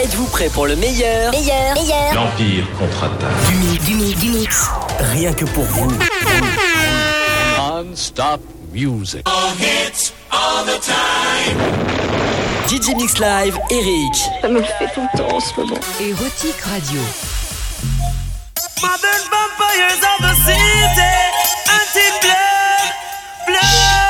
Êtes-vous prêt pour le meilleur? Meilleur, meilleur. L'Empire contre-attaque. du mix, du mix, du mix Rien que pour vous. Non-stop music. DJ Mix Live, Eric. Ça me fait tout le temps en ce moment. Érotique Radio. Modern vampires of the city, anti-blood, blood,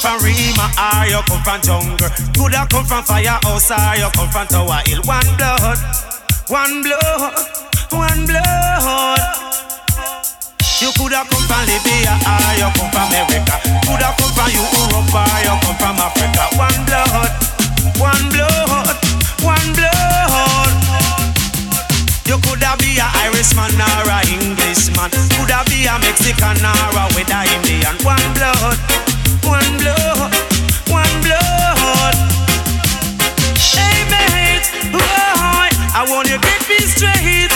come from Rima or you come from jungle. Coulda come from firehouse or you come from Tower Hill. One blood, one blood, one blood. You coulda come from Libya or you come from America. Coulda come from Europe or you come from Africa. One blood, one blood, one blood. You coulda be a Irishman or a Englishman. Coulda be a Mexican or a Indian. One blood, straight,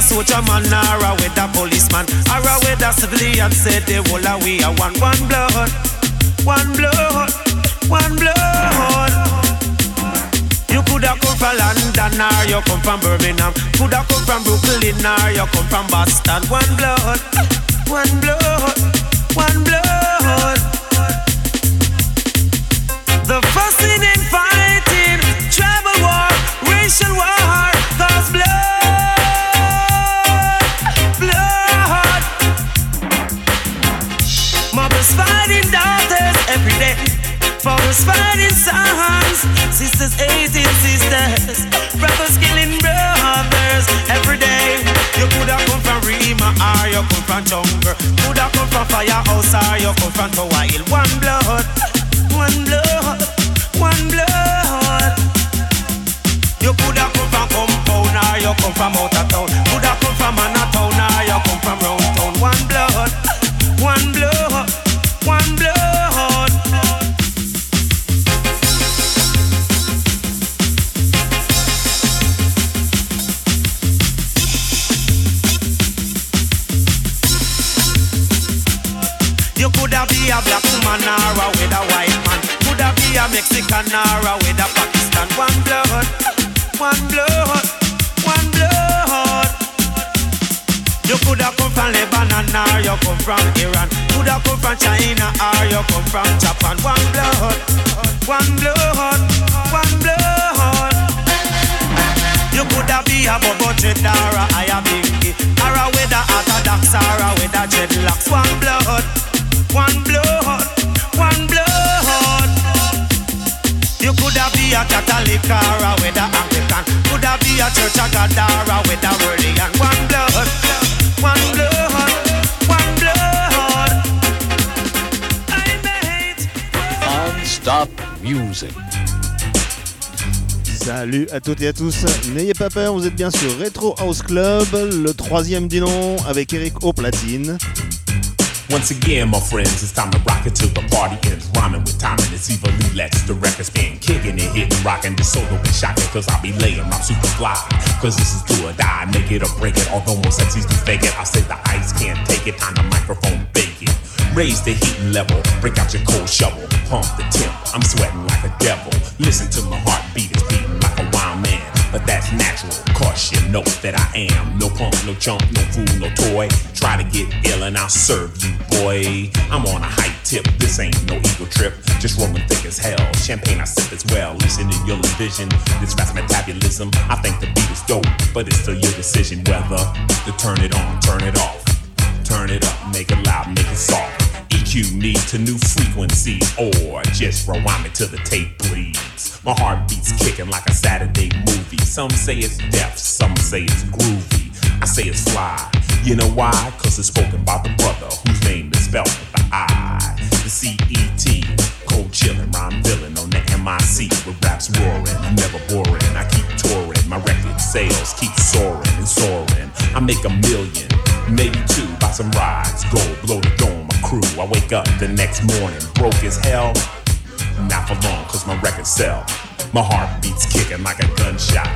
a soldier man or a weather policeman or a weather civilian. Said the whole of we are one, one blood, one blood, one blood. You coulda come from London or you come from Birmingham. Coulda come from Brooklyn or you come from Boston. One blood, one blood, one blood. The fussing and brothers killing brothers every day. You coulda come from Rima or you come from jungle. Coulda come from firehouse or you come from Tower Hill. One blood, one blood, one blood. You coulda come from compound or you come from out of town. Coulda come from Manhattan or you come from round town. One blood, one blood, one blood. A black woman or a with a white man. Coulda be a Mexican or a with a Pakistan. One blood, one blood, one blood. You coulda come from Lebanon or you come from Iran. Coulda come from China or you come from Japan. One blood, one blood, one blood. You coulda be a Bobo Dread or a Aya Or a with a Orthodox or a with a dreadlocks One blood, one blood, one blood. You coulda be a Catholic or a with a Anglican Coulda be a Church of God or a with a religion One blood, one blood, one blood. Non-stop music. Salut à toutes et à tous, n'ayez pas peur, vous êtes bien sur Retro House Club, le troisième du nom avec Eric au platine. Once again, my friends, it's time to rock it till the party ends. Rhyming with time and it's evil let's the record spin. Kicking and hitting, rocking the solo and shocking, cause I'll be laying, I'm super fly. Cause this is do or die, make it or break it. Although most MCs do fake it, I say the ice can't take it, time the microphone bake it. Raise the heating level, break out your cold shovel, pump the temp. I'm sweating like a devil. Listen to my heartbeat, it's beating But that's natural, cause you know that I am no punk, no chump, no fool, no toy. Try to get ill and I'll serve you, boy. I'm on a high tip, this ain't no ego trip. Just rolling thick as hell, champagne I sip as well. Listen to your vision, this fast metabolism. I think the beat is dope, but it's still your decision whether to turn it on, turn it off. Turn it up, make it loud, make it soft. EQ me to new frequencies, or just rewind me till the tape bleeds. My heart beats kicking like a Saturday movie. Some say it's deaf, some say it's groovy. I say it's fly. You know why? Cause it's spoken by the brother whose name is spelled with the I. The C-E-T. Cold chillin', rhyme villain on the MIC with raps roaring. i Never boring, I keep touring. My record sales keep soaring and soaring. I make a million, maybe two, by some rides, go blow the dome, crew. I wake up the next morning, broke as hell. Not for long, cause my record sell. My heart beats kicking like a gunshot.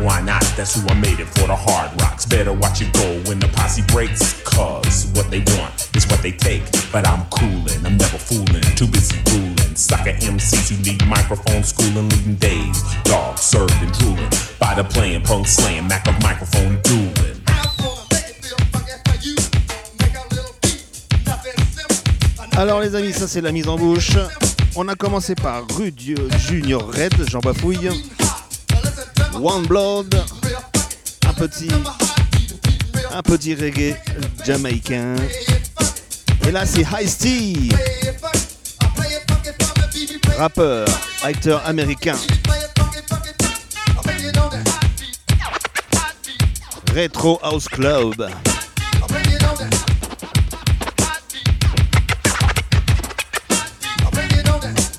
Why not? That's who I made it for the hard rocks. Better watch it go when the posse breaks. Cause what they want is what they take. But I'm coolin', I'm never fooling. Too busy ruling. Sucker MCs who need microphone schooling, leading days. Dogs served and drooling. By the playing, punk slaying, Mac of microphone dueling. Alors les amis, ça c'est la mise en bouche. On a commencé par Rudy Junior Red, Jean Bafouille. One Blood, un petit, un petit reggae jamaïcain. Et là c'est Ice T, rappeur, acteur américain. Retro House Club.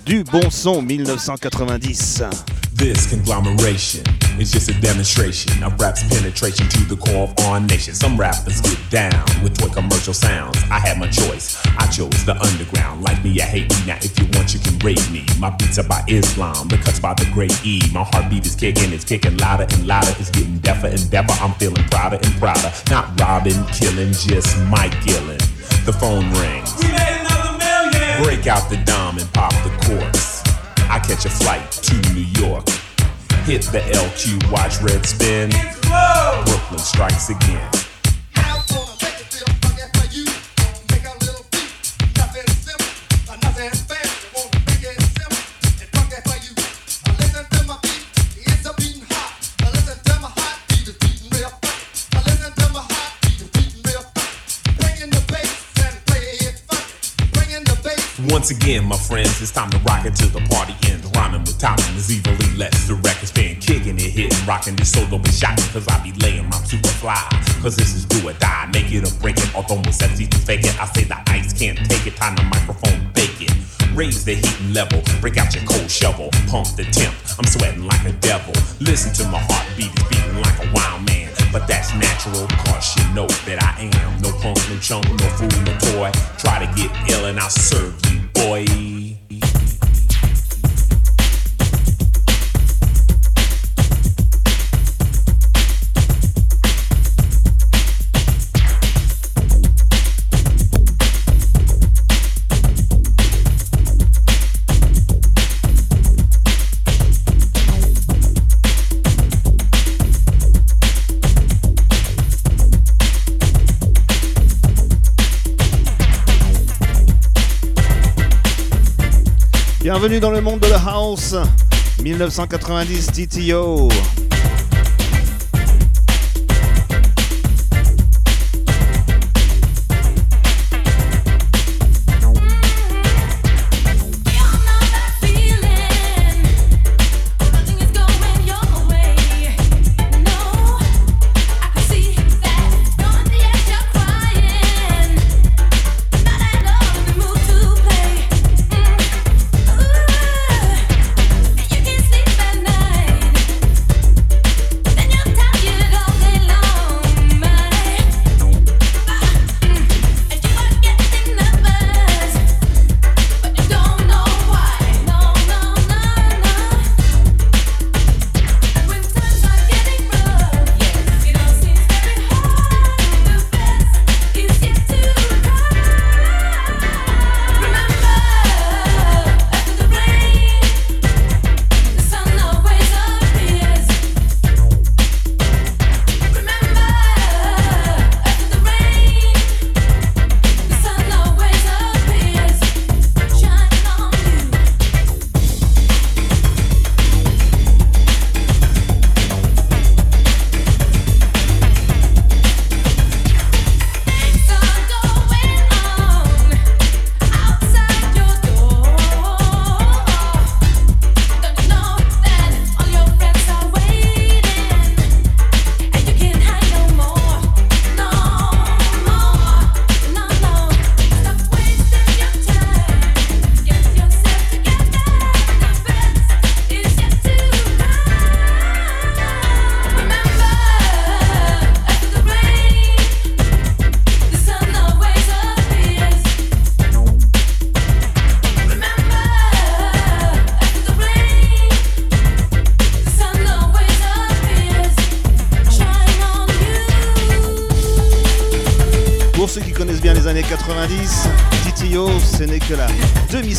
Du bon son 1990. This conglomeration is just a demonstration of rap's penetration to the core of our nation. Some rappers get down with toy commercial sounds. I had my choice. I chose the underground. Like me, I hate me. Now, if you want, you can rape me. My beats are by Islam, the cuts by the great E. My heartbeat is kicking, it's kicking louder and louder. It's getting deafer and deafer. I'm feeling prouder and prouder. Not robbing, killing, just Mike Gillen. The phone rings. Break out the dime and pop the chorus. I catch a flight to New York. Hit the LQ, watch red spin. Brooklyn strikes again. Once again, my friends, it's time to rock it till the party ends. Rhyming with timing is evenly less. The record's been kicking it, hitting, rocking this solo be shocking. Cause I be laying my super fly. Cause this is do or die. Make it or break it, although most easy to fake it. I say the ice can't take it, time the microphone bake it. Raise the heating level, break out your cold shovel, pump the temp. I'm sweating like a devil. Listen to my heartbeat, it's beating like a wild man. But that's natural, cause you know that I am no punk, no chump, no fool, no toy. Try to get ill and I'll serve you, boy. Bienvenue dans le monde de la house. 1990 TTO.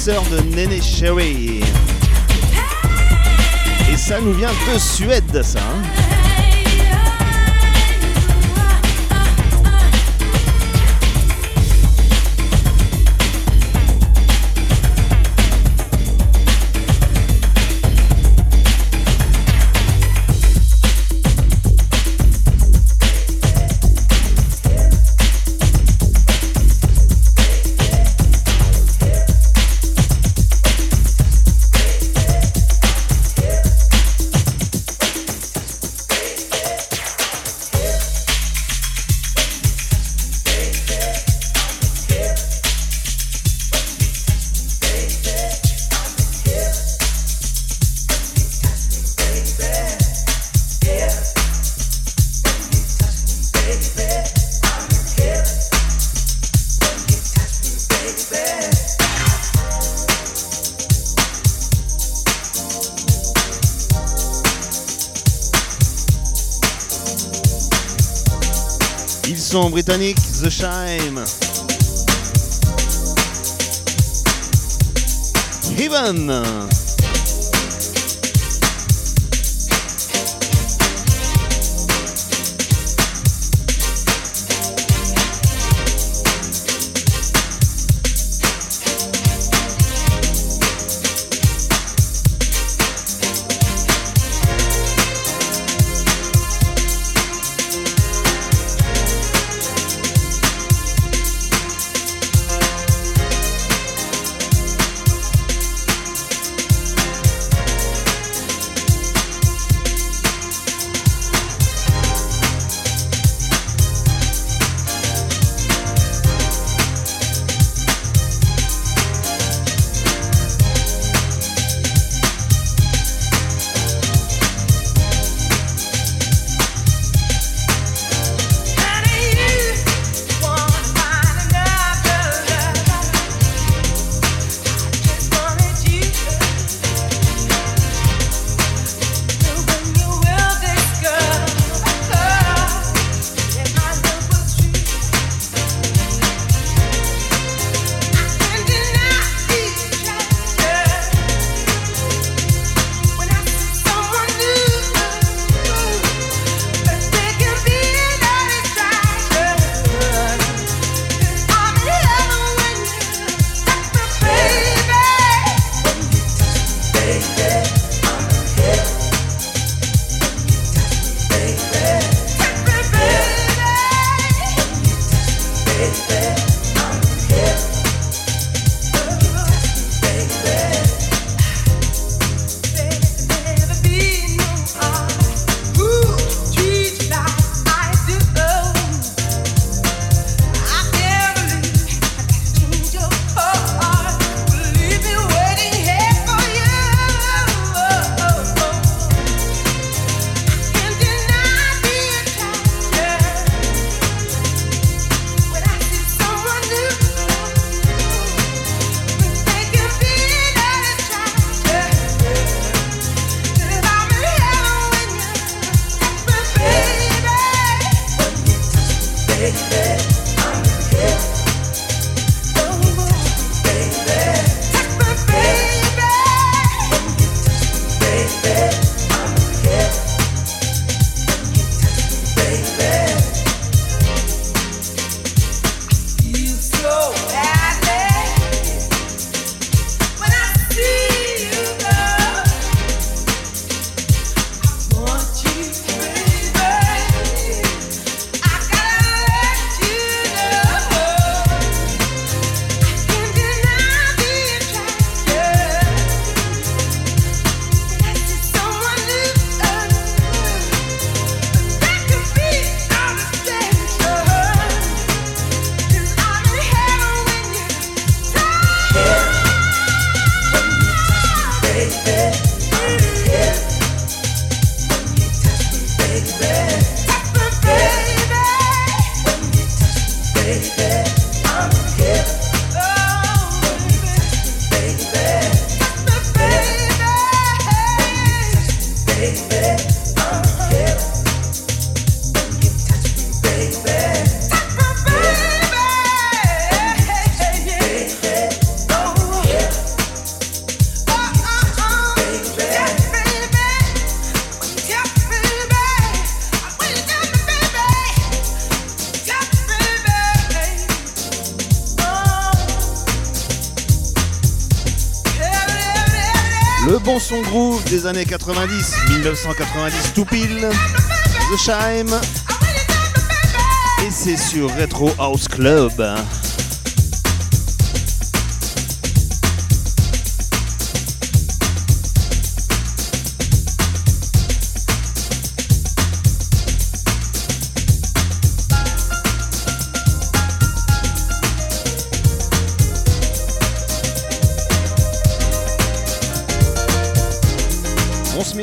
De Nene Sherry. Et ça nous vient de Suède, ça. Hein Ils sont britanniques, The Shime. Heaven. Des années 90, 1990 tout pile, The Shime. Et c'est sur Retro House Club.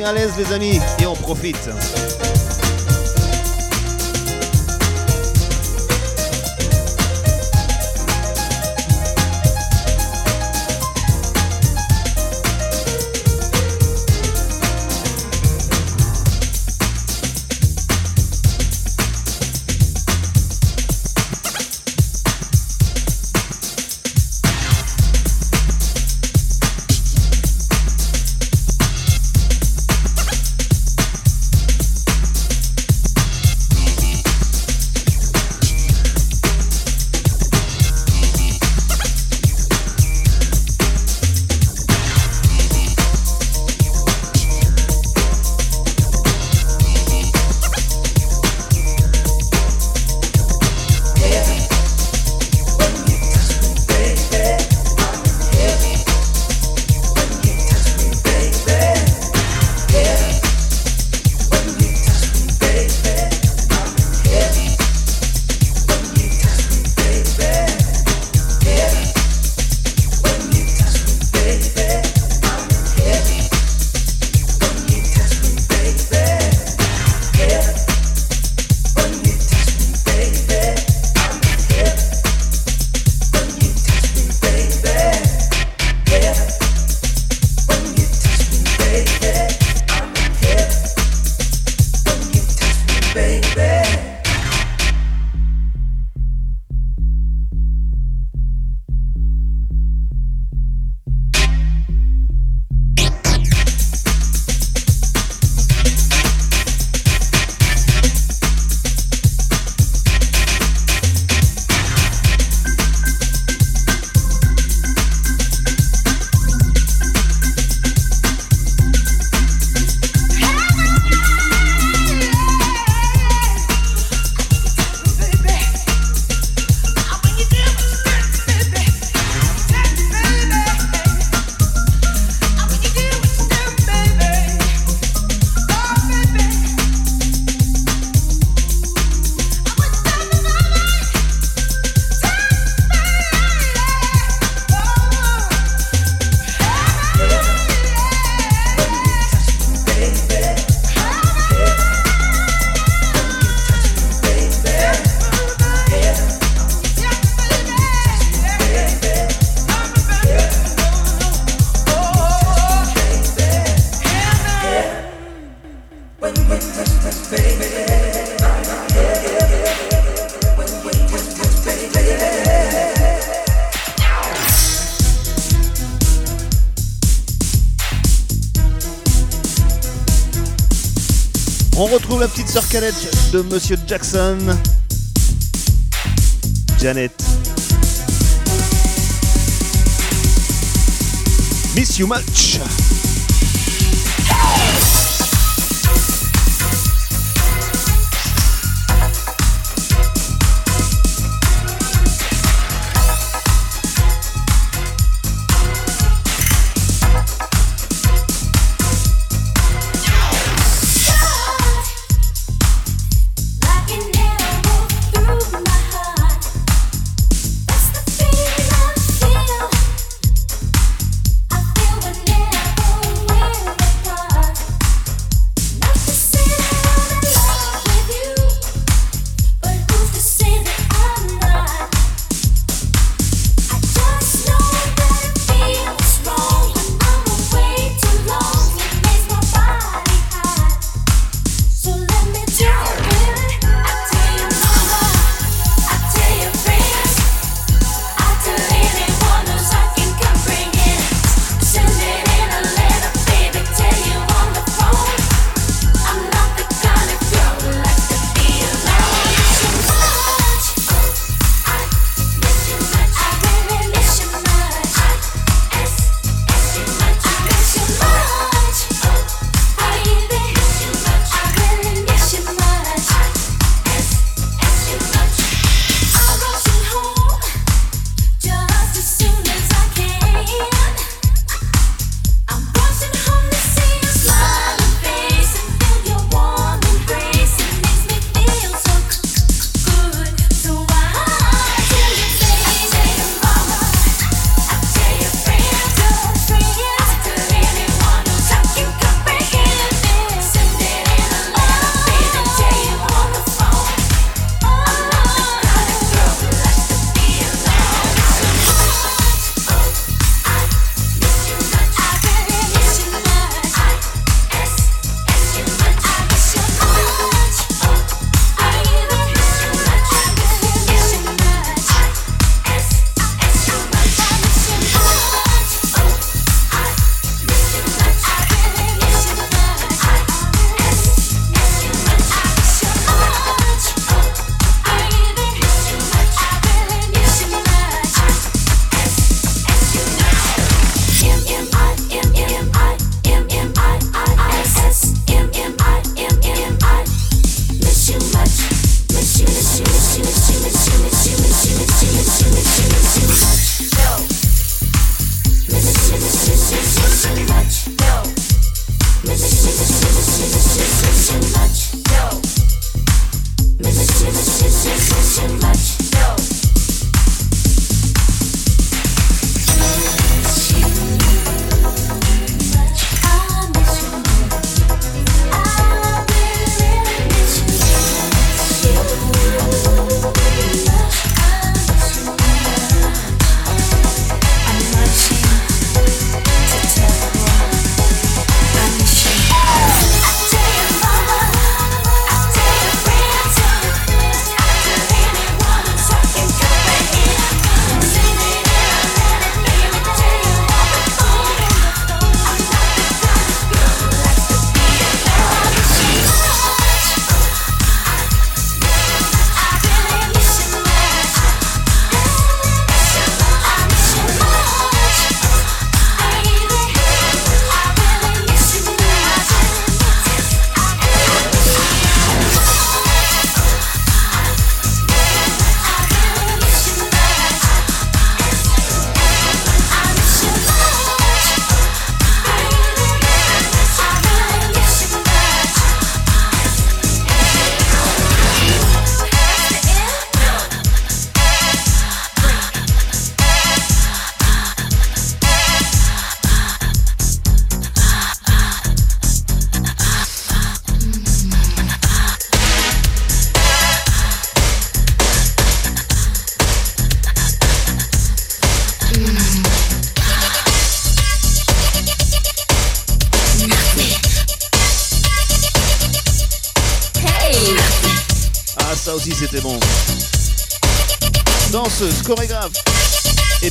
À l'aise les amis et on profite. On retrouve la petite sœur canette de Monsieur Jackson. Janet. Miss you much.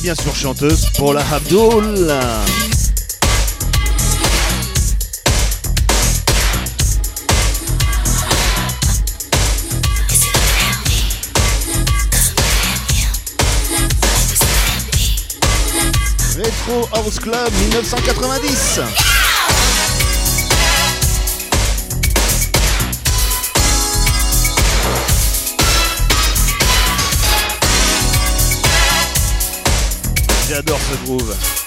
bien sûr chanteuse Paula Abdul. Retro House Club 1990. J'adore ce groove.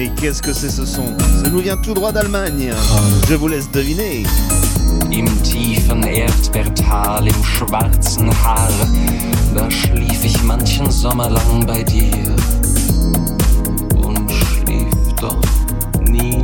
Mais qu'est-ce que c'est ce son Ça nous vient tout droit d'Allemagne. Je vous laisse deviner. Im tiefen Erdbeertal, im schwarzen Haar, da schlief ich manchen Sommer lang bei dir und schlief doch nie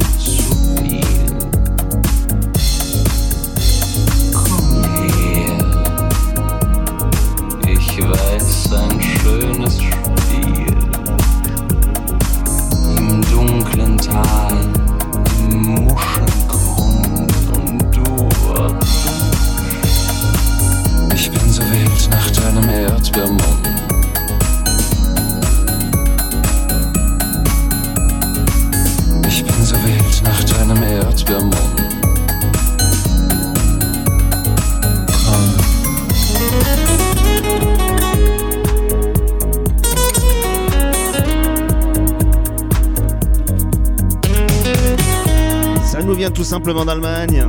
tout simplement d'Allemagne.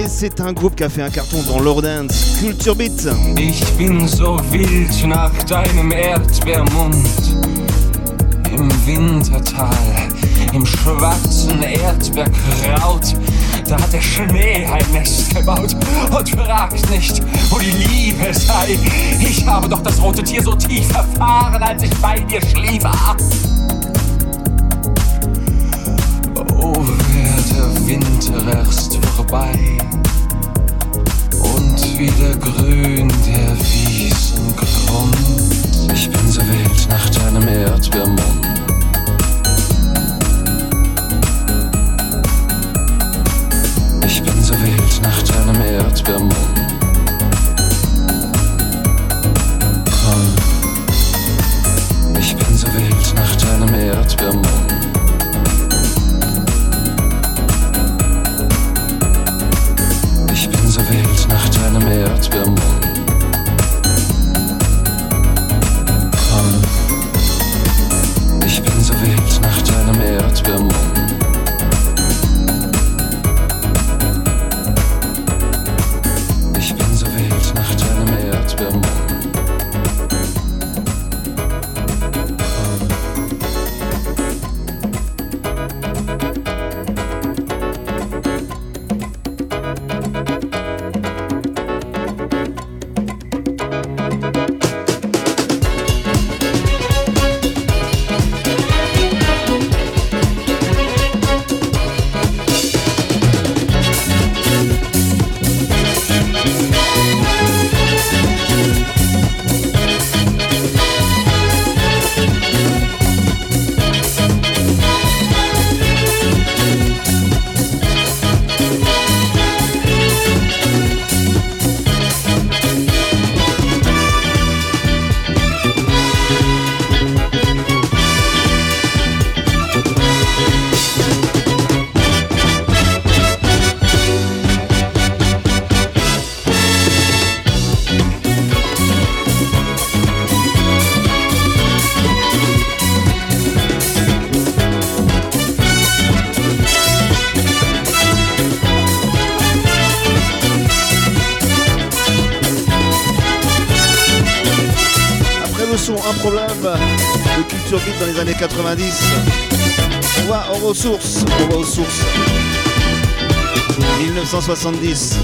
Et c'est un groupe qui a fait un carton dans l'Ordance, Culture Beat. Ich bin so wild nach deinem Erdbeermund. Im Wintertal, im schwarzen Erdbeerkraut, da hat der Schnee ein Nest gebaut. Und fragt nicht, wo die Liebe sei. Ich habe doch das rote Tier so tief erfahren, als ich bei dir schlief. Winter erst vorbei und wieder grün der Wiesengrund. Ich bin so wild nach deinem Erdbeermund. Ich bin so wild nach deinem Erdbeermund. Beat dans les années 90, on va aux ressources. On va aux sources. 1970.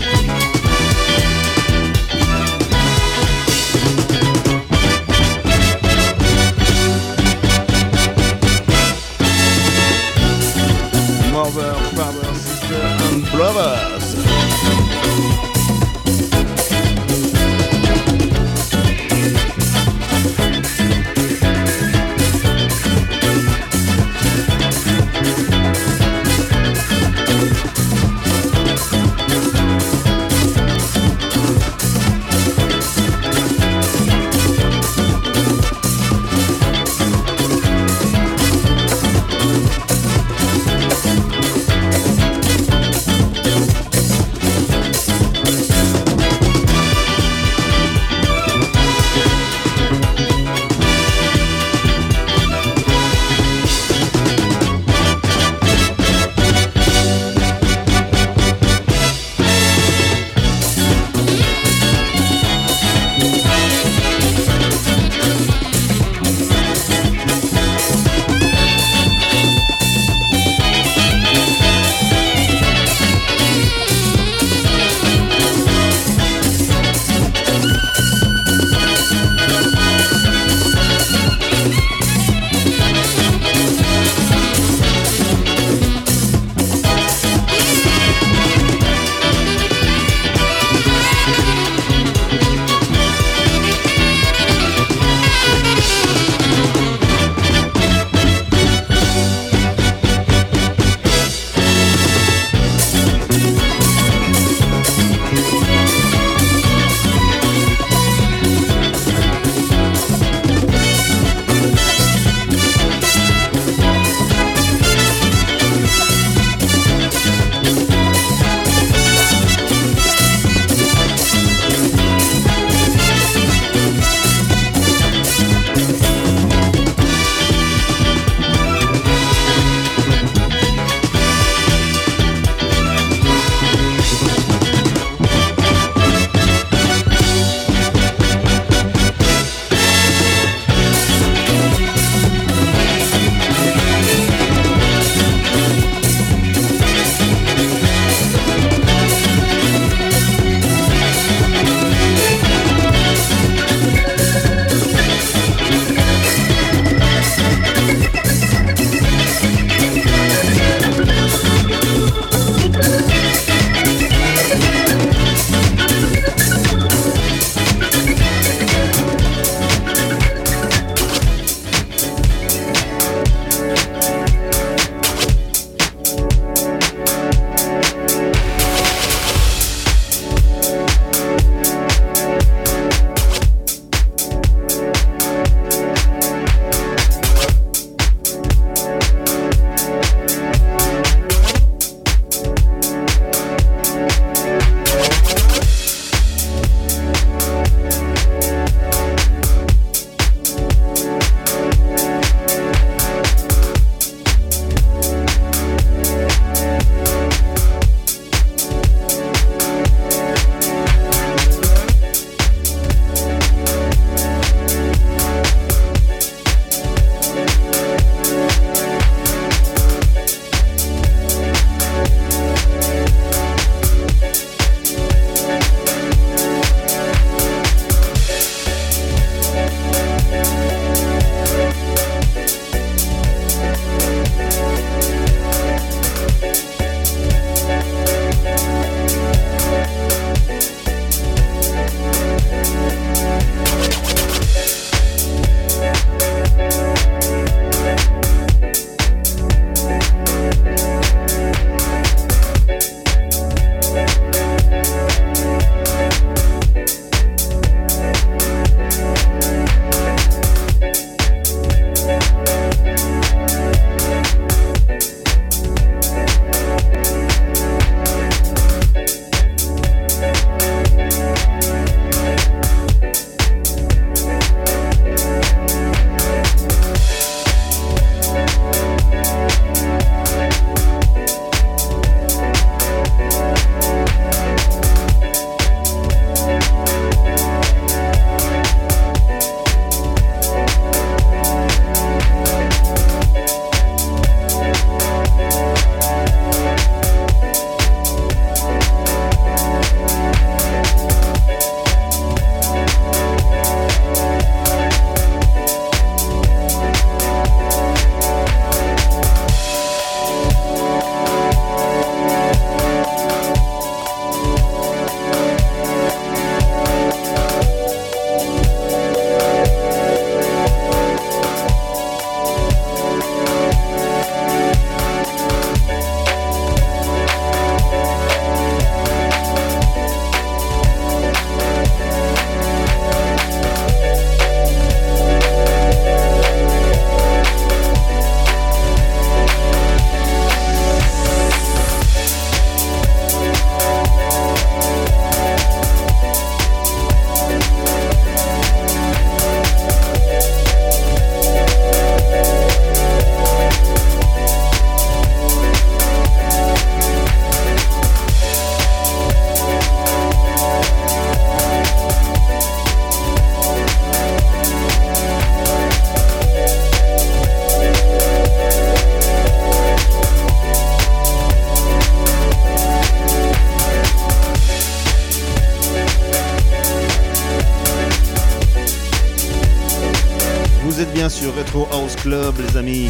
Club, les amis.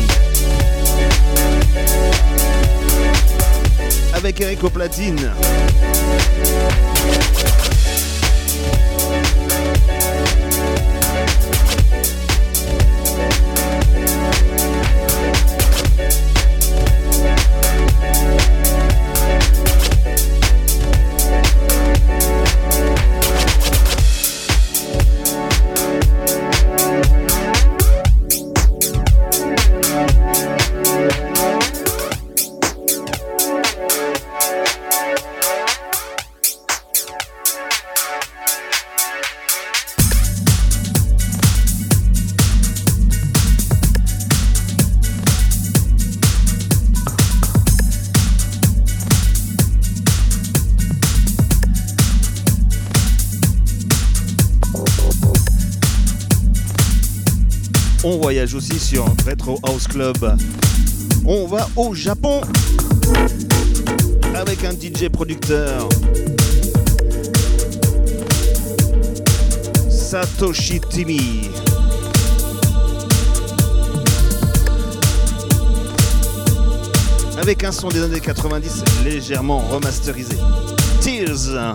Avec Eric platine. Sur Retro House Club. On va au Japon avec un DJ producteur. Satoshi Timi. Avec un son des années 90 légèrement remasterisé. Tears.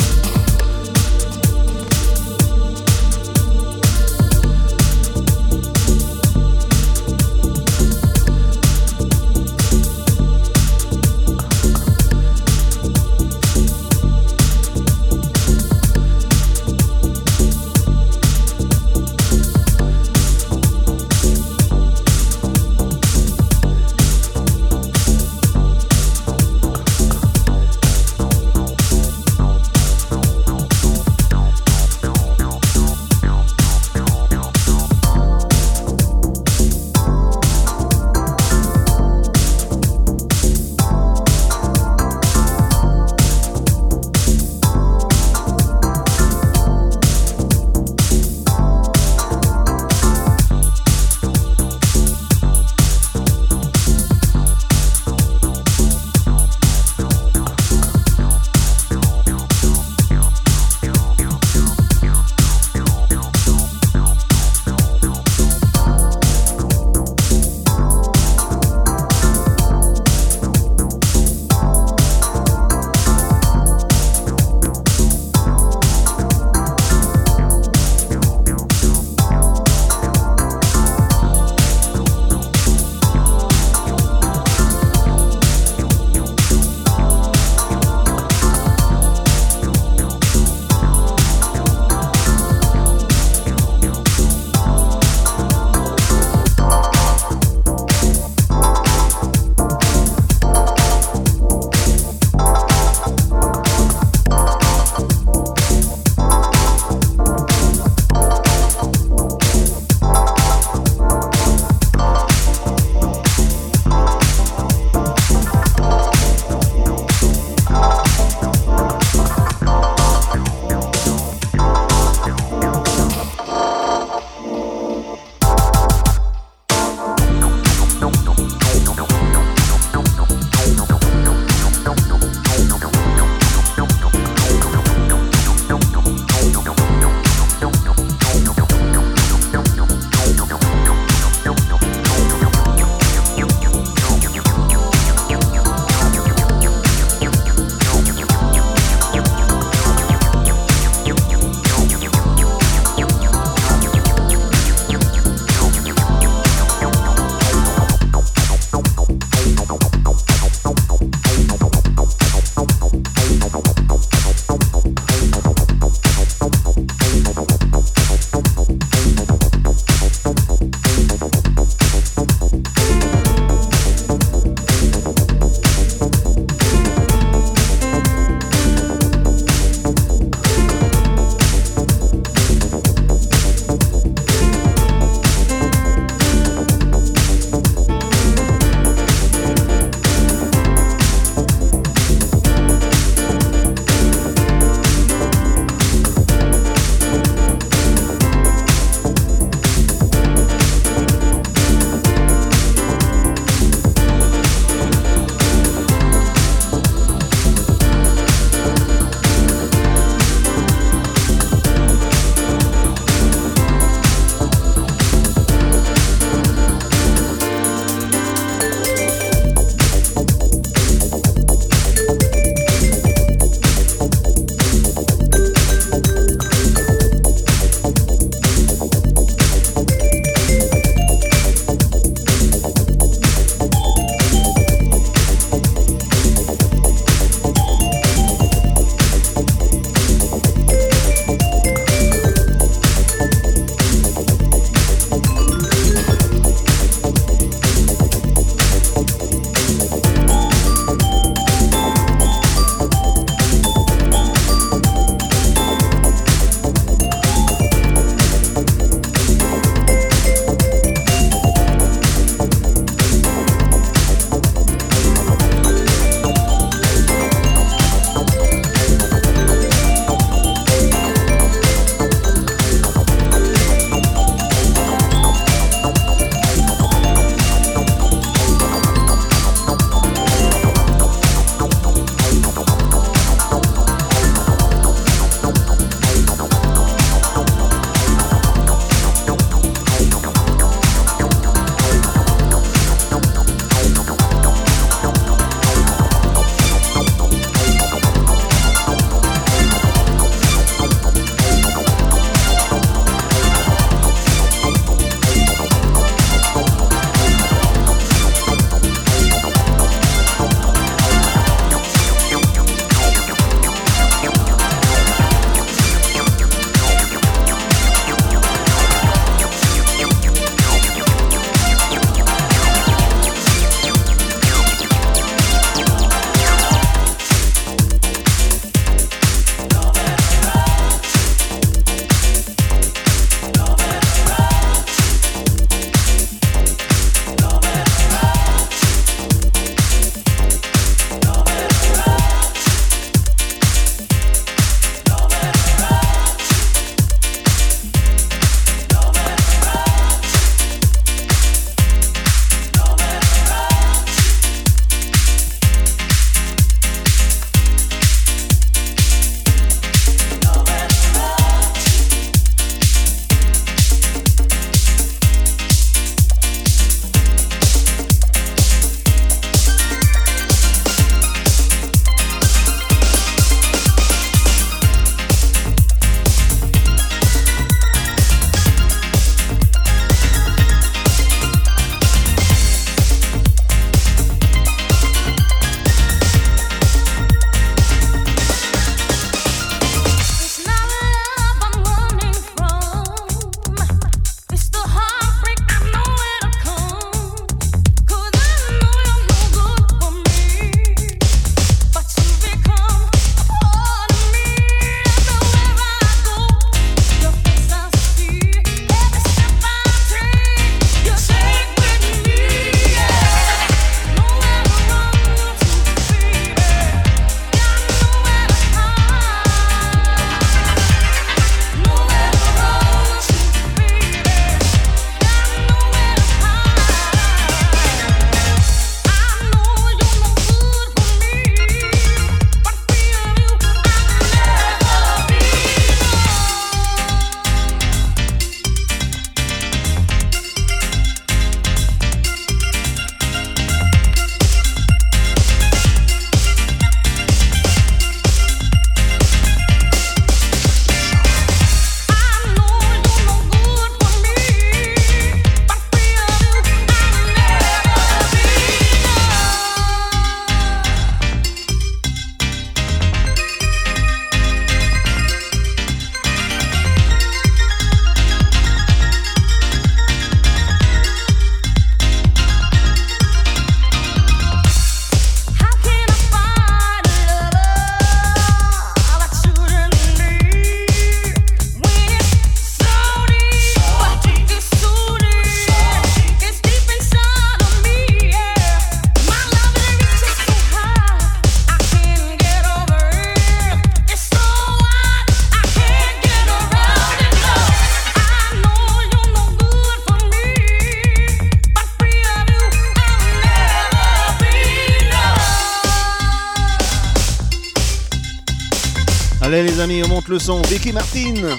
Le son. Vicky Martin.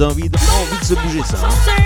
Donne envie de, envie de se bouger ça. hein.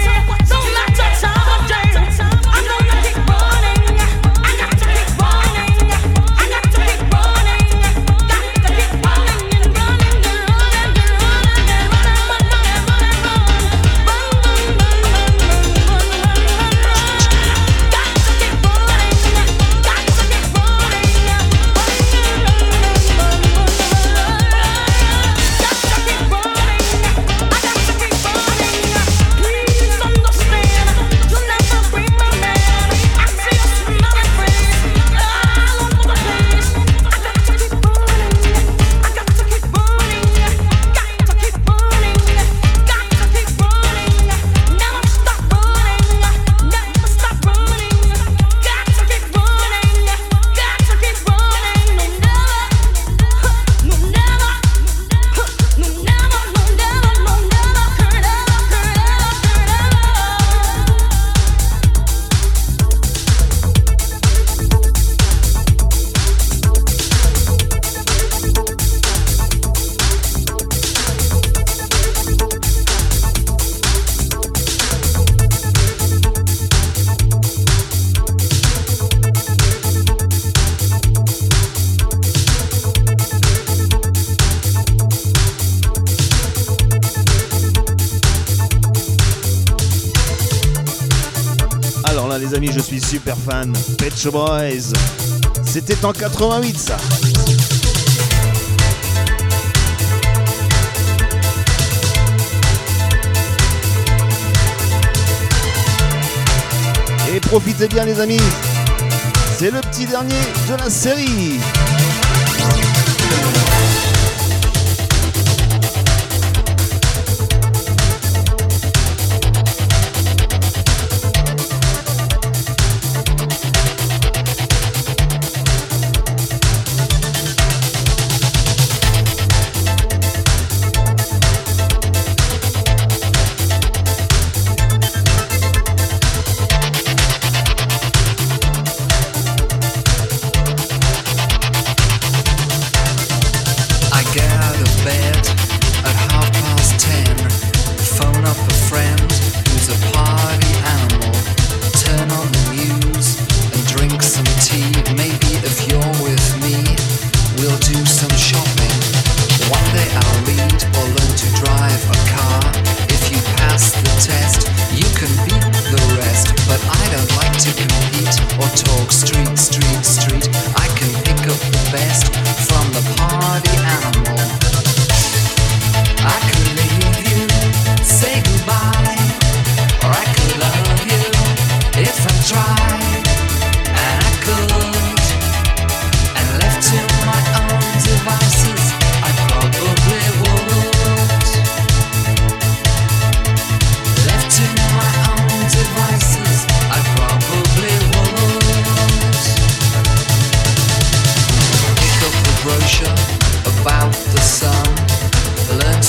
Les amis, je suis super fan. Pet Boys. C'était en 88 ça. Et profitez bien les amis. C'est le petit dernier de la série.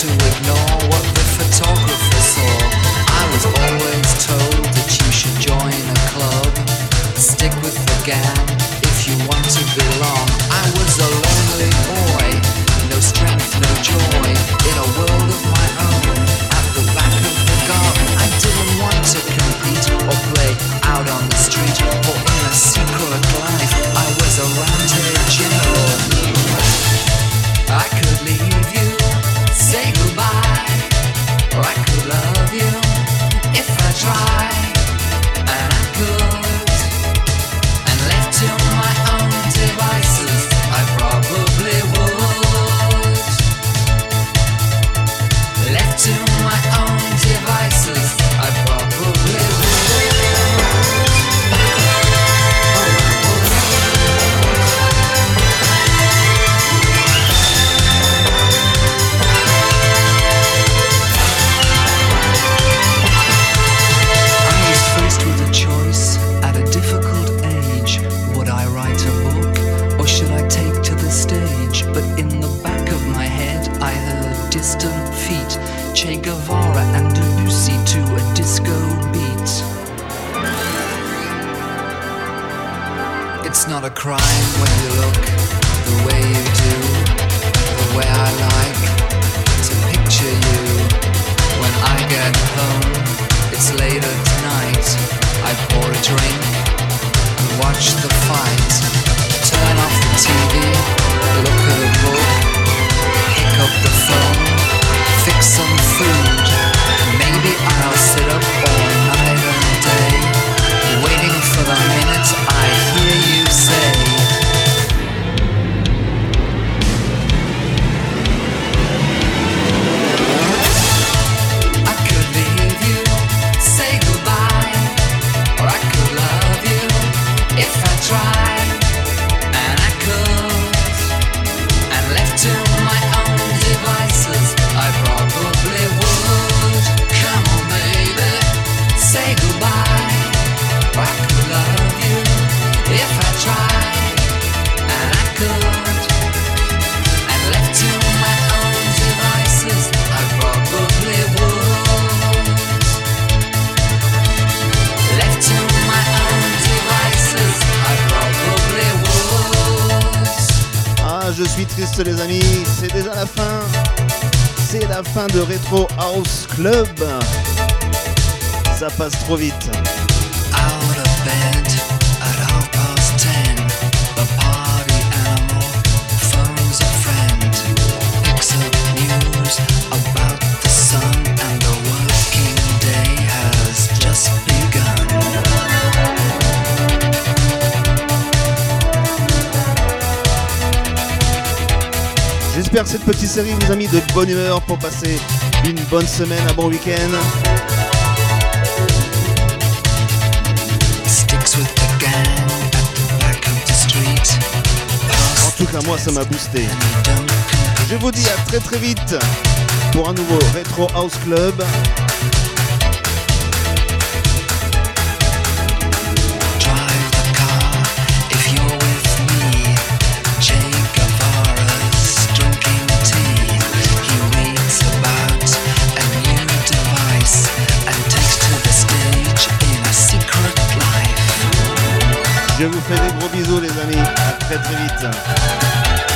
to ignore what the photographer saw. I was always told that you should join a club, stick with the gang. Ça passe trop vite. J'espère que cette petite série vous a mis de bonne humeur pour passer une bonne semaine, un bon week-end. En tout cas, moi, ça m'a boosté. Je vous dis à très très vite pour un nouveau Retro House Club. Je vous fais des gros bisous les amis. À très très vite.